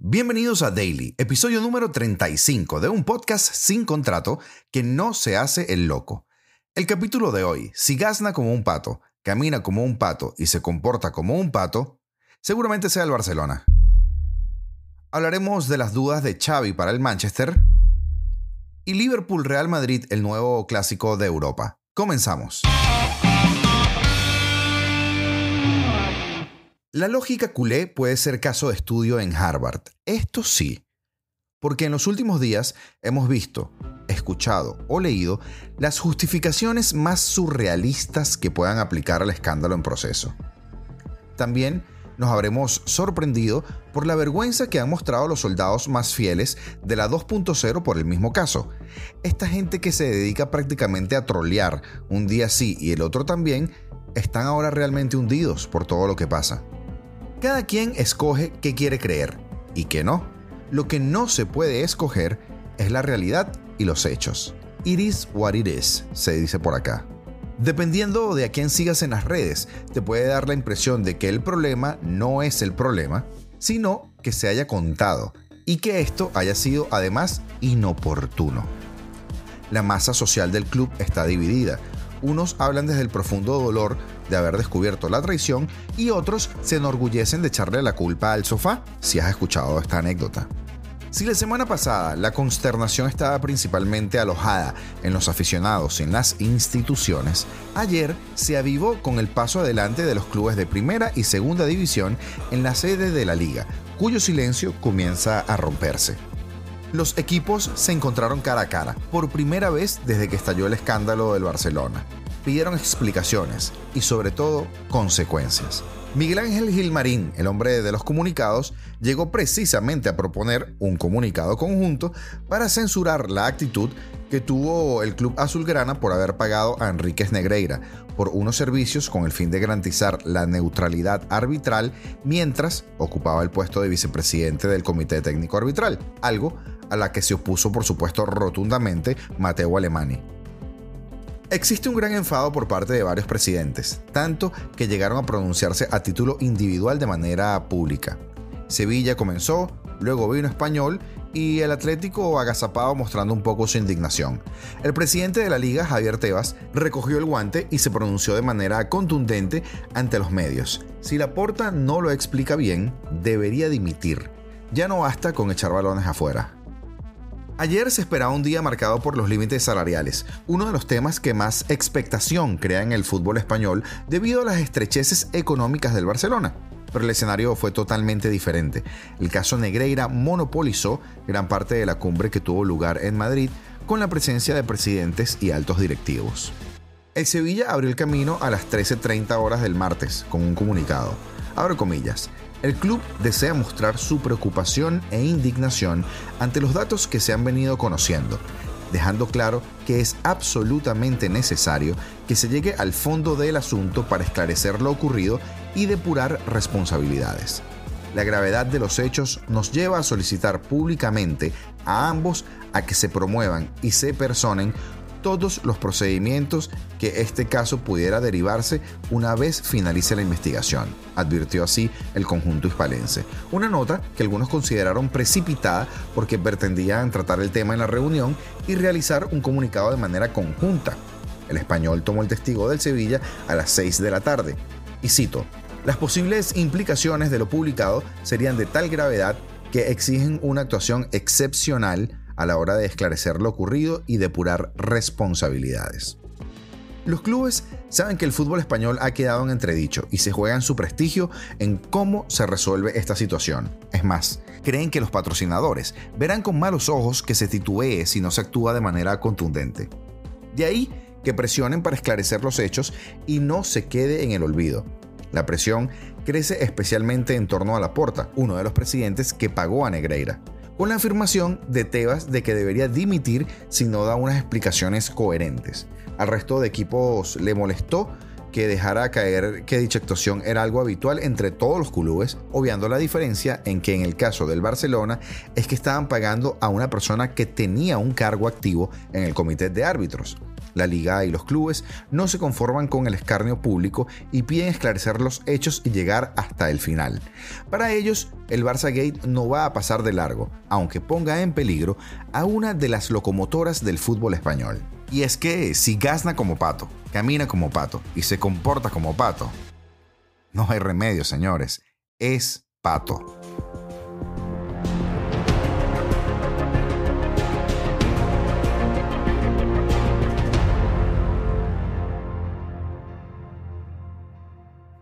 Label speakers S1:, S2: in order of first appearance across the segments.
S1: Bienvenidos a Daily, episodio número 35 de un podcast sin contrato que no se hace el loco. El capítulo de hoy, si gazna como un pato, camina como un pato y se comporta como un pato, seguramente sea el Barcelona. Hablaremos de las dudas de Xavi para el Manchester y Liverpool Real Madrid, el nuevo clásico de Europa. Comenzamos. La lógica culé puede ser caso de estudio en Harvard. Esto sí, porque en los últimos días hemos visto, escuchado o leído las justificaciones más surrealistas que puedan aplicar al escándalo en proceso. También nos habremos sorprendido por la vergüenza que han mostrado los soldados más fieles de la 2.0 por el mismo caso. Esta gente que se dedica prácticamente a trolear un día sí y el otro también, están ahora realmente hundidos por todo lo que pasa. Cada quien escoge qué quiere creer y qué no. Lo que no se puede escoger es la realidad y los hechos. It is what it is, se dice por acá. Dependiendo de a quién sigas en las redes, te puede dar la impresión de que el problema no es el problema, sino que se haya contado y que esto haya sido además inoportuno. La masa social del club está dividida. Unos hablan desde el profundo dolor de haber descubierto la traición y otros se enorgullecen de echarle la culpa al sofá, si has escuchado esta anécdota. Si la semana pasada la consternación estaba principalmente alojada en los aficionados y en las instituciones, ayer se avivó con el paso adelante de los clubes de primera y segunda división en la sede de la liga, cuyo silencio comienza a romperse. Los equipos se encontraron cara a cara, por primera vez desde que estalló el escándalo del Barcelona pidieron explicaciones y sobre todo consecuencias. Miguel Ángel Gilmarín, el hombre de los comunicados, llegó precisamente a proponer un comunicado conjunto para censurar la actitud que tuvo el club azulgrana por haber pagado a Enríquez Negreira por unos servicios con el fin de garantizar la neutralidad arbitral mientras ocupaba el puesto de vicepresidente del Comité Técnico Arbitral, algo a la que se opuso por supuesto rotundamente Mateo Alemani. Existe un gran enfado por parte de varios presidentes, tanto que llegaron a pronunciarse a título individual de manera pública. Sevilla comenzó, luego vino Español y el Atlético agazapado mostrando un poco su indignación. El presidente de la liga, Javier Tebas, recogió el guante y se pronunció de manera contundente ante los medios. Si la porta no lo explica bien, debería dimitir. Ya no basta con echar balones afuera. Ayer se esperaba un día marcado por los límites salariales, uno de los temas que más expectación crea en el fútbol español debido a las estrecheces económicas del Barcelona. Pero el escenario fue totalmente diferente. El caso Negreira monopolizó gran parte de la cumbre que tuvo lugar en Madrid con la presencia de presidentes y altos directivos. El Sevilla abrió el camino a las 13.30 horas del martes con un comunicado. Abro comillas. El club desea mostrar su preocupación e indignación ante los datos que se han venido conociendo, dejando claro que es absolutamente necesario que se llegue al fondo del asunto para esclarecer lo ocurrido y depurar responsabilidades. La gravedad de los hechos nos lleva a solicitar públicamente a ambos a que se promuevan y se personen todos los procedimientos que este caso pudiera derivarse una vez finalice la investigación, advirtió así el conjunto hispalense. Una nota que algunos consideraron precipitada porque pretendían tratar el tema en la reunión y realizar un comunicado de manera conjunta. El español tomó el testigo del Sevilla a las 6 de la tarde. Y cito, las posibles implicaciones de lo publicado serían de tal gravedad que exigen una actuación excepcional a la hora de esclarecer lo ocurrido y depurar responsabilidades. Los clubes saben que el fútbol español ha quedado en entredicho y se juegan su prestigio en cómo se resuelve esta situación. Es más, creen que los patrocinadores verán con malos ojos que se titubee si no se actúa de manera contundente. De ahí que presionen para esclarecer los hechos y no se quede en el olvido. La presión crece especialmente en torno a Laporta, uno de los presidentes que pagó a Negreira con la afirmación de Tebas de que debería dimitir si no da unas explicaciones coherentes. Al resto de equipos le molestó que dejara caer que dicha actuación era algo habitual entre todos los clubes, obviando la diferencia en que en el caso del Barcelona es que estaban pagando a una persona que tenía un cargo activo en el comité de árbitros. La liga y los clubes no se conforman con el escarnio público y piden esclarecer los hechos y llegar hasta el final. Para ellos, el Barça Gate no va a pasar de largo, aunque ponga en peligro a una de las locomotoras del fútbol español. Y es que si gazna como pato, camina como pato y se comporta como pato, no hay remedio, señores, es pato.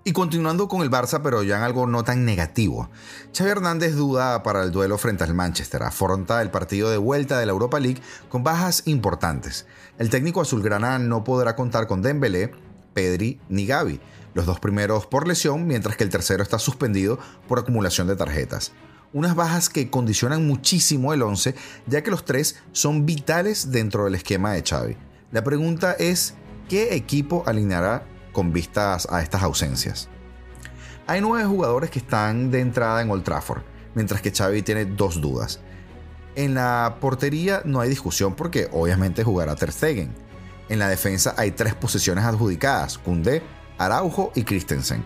S1: Y continuando con el Barça, pero ya en algo no tan negativo. Xavi Hernández duda para el duelo frente al Manchester. Afronta el partido de vuelta de la Europa League con bajas importantes. El técnico azulgrana no podrá contar con Dembélé, Pedri ni Gavi, los dos primeros por lesión, mientras que el tercero está suspendido por acumulación de tarjetas. Unas bajas que condicionan muchísimo el 11, ya que los tres son vitales dentro del esquema de Xavi. La pregunta es, ¿qué equipo alineará con vistas a estas ausencias. Hay nueve jugadores que están de entrada en Old Trafford, mientras que Xavi tiene dos dudas. En la portería no hay discusión porque obviamente jugará Ter Stegen. En la defensa hay tres posiciones adjudicadas, Koundé, Araujo y Christensen.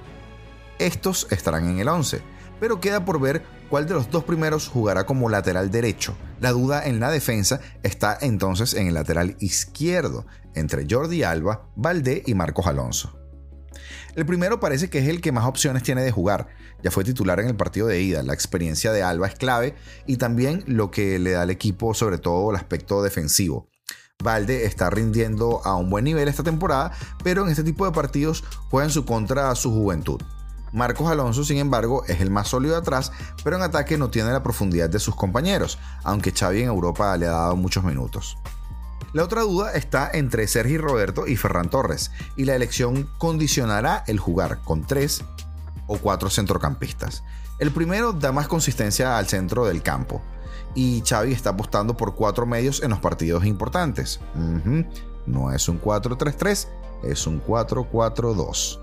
S1: Estos estarán en el 11, pero queda por ver cuál de los dos primeros jugará como lateral derecho. La duda en la defensa está entonces en el lateral izquierdo, entre Jordi Alba, Valdé y Marcos Alonso. El primero parece que es el que más opciones tiene de jugar. Ya fue titular en el partido de ida. La experiencia de Alba es clave y también lo que le da al equipo, sobre todo el aspecto defensivo. Valde está rindiendo a un buen nivel esta temporada, pero en este tipo de partidos juega en su contra su juventud. Marcos Alonso, sin embargo, es el más sólido atrás, pero en ataque no tiene la profundidad de sus compañeros, aunque Xavi en Europa le ha dado muchos minutos. La otra duda está entre Sergi Roberto y Ferran Torres, y la elección condicionará el jugar con tres o cuatro centrocampistas. El primero da más consistencia al centro del campo, y Xavi está apostando por cuatro medios en los partidos importantes. No es un 4-3-3, es un 4-4-2.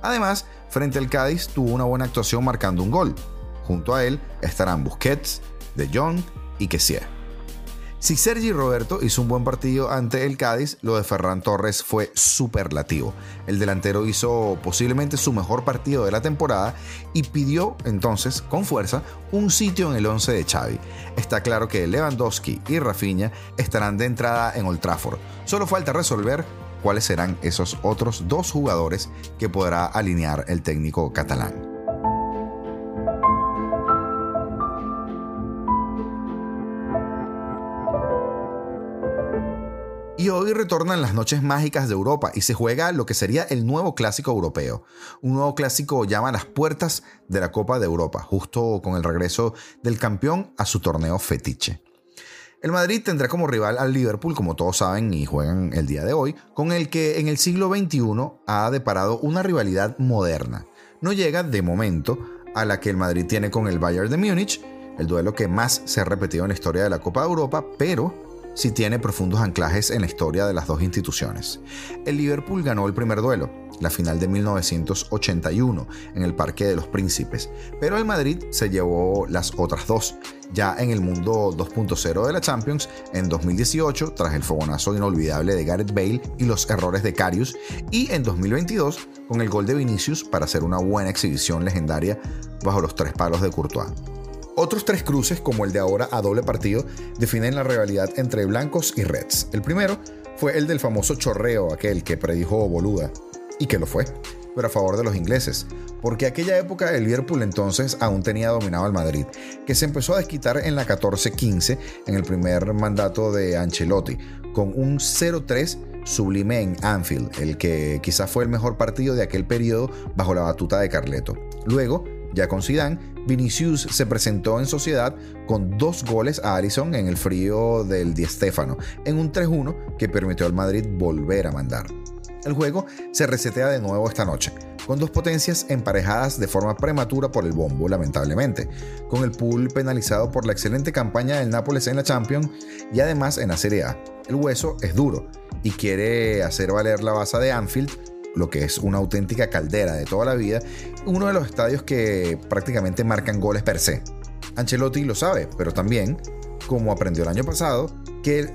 S1: Además, frente al Cádiz tuvo una buena actuación marcando un gol. Junto a él estarán Busquets, De Jong y Kessier. Si Sergi Roberto hizo un buen partido ante el Cádiz, lo de Ferran Torres fue superlativo. El delantero hizo posiblemente su mejor partido de la temporada y pidió entonces con fuerza un sitio en el 11 de Xavi. Está claro que Lewandowski y Rafinha estarán de entrada en Old Trafford. Solo falta resolver cuáles serán esos otros dos jugadores que podrá alinear el técnico catalán. Y hoy retornan las noches mágicas de Europa y se juega lo que sería el nuevo clásico europeo. Un nuevo clásico llama las puertas de la Copa de Europa, justo con el regreso del campeón a su torneo fetiche. El Madrid tendrá como rival al Liverpool, como todos saben y juegan el día de hoy, con el que en el siglo XXI ha deparado una rivalidad moderna. No llega de momento a la que el Madrid tiene con el Bayern de Múnich, el duelo que más se ha repetido en la historia de la Copa de Europa, pero si tiene profundos anclajes en la historia de las dos instituciones. El Liverpool ganó el primer duelo, la final de 1981, en el Parque de los Príncipes, pero el Madrid se llevó las otras dos, ya en el mundo 2.0 de la Champions en 2018, tras el fogonazo inolvidable de Gareth Bale y los errores de Carius, y en 2022 con el gol de Vinicius para hacer una buena exhibición legendaria bajo los tres palos de Courtois. Otros tres cruces, como el de ahora a doble partido, definen la rivalidad entre blancos y reds. El primero fue el del famoso chorreo, aquel que predijo Boluda, y que lo fue, pero a favor de los ingleses, porque aquella época el Liverpool entonces aún tenía dominado al Madrid, que se empezó a desquitar en la 14-15 en el primer mandato de Ancelotti, con un 0-3 sublime en Anfield, el que quizás fue el mejor partido de aquel periodo bajo la batuta de Carleto. Luego, ya con Zidane, Vinicius se presentó en sociedad con dos goles a Alisson en el frío del Di Stéfano, en un 3-1 que permitió al Madrid volver a mandar. El juego se resetea de nuevo esta noche, con dos potencias emparejadas de forma prematura por el bombo, lamentablemente, con el pool penalizado por la excelente campaña del Nápoles en la Champions y además en la Serie A. El hueso es duro y quiere hacer valer la base de Anfield lo que es una auténtica caldera de toda la vida, uno de los estadios que prácticamente marcan goles per se. Ancelotti lo sabe, pero también, como aprendió el año pasado, que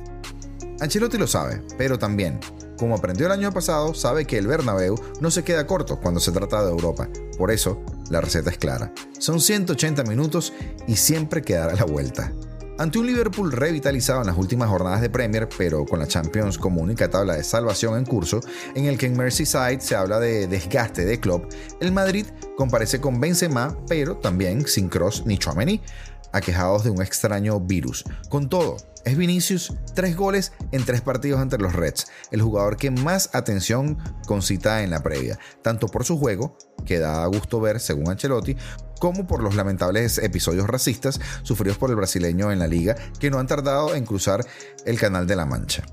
S1: Ancelotti lo sabe, pero también como aprendió el año pasado, sabe que el Bernabéu no se queda corto cuando se trata de Europa. Por eso, la receta es clara. Son 180 minutos y siempre quedará la vuelta. Ante un Liverpool revitalizado en las últimas jornadas de Premier, pero con la Champions como única tabla de salvación en curso, en el que en Merseyside se habla de desgaste de club, el Madrid comparece con Benzema, pero también sin Cross ni Chouameni, aquejados de un extraño virus. Con todo, es Vinicius, tres goles en tres partidos ante los Reds, el jugador que más atención concita en la previa, tanto por su juego, que da gusto ver según Ancelotti, como por los lamentables episodios racistas sufridos por el brasileño en la liga que no han tardado en cruzar el Canal de la Mancha.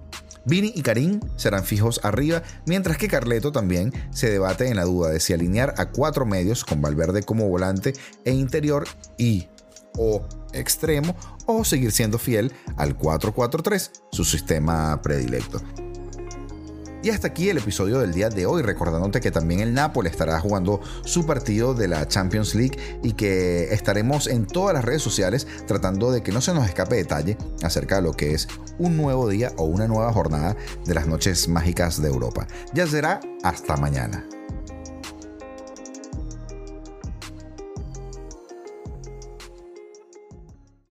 S1: Vini y Karim serán fijos arriba, mientras que Carleto también se debate en la duda de si alinear a cuatro medios con Valverde como volante e interior y o extremo o seguir siendo fiel al 4-4-3, su sistema predilecto. Y hasta aquí el episodio del día de hoy, recordándote que también el Napoli estará jugando su partido de la Champions League y que estaremos en todas las redes sociales tratando de que no se nos escape detalle acerca de lo que es un nuevo día o una nueva jornada de las noches mágicas de Europa. Ya será hasta mañana.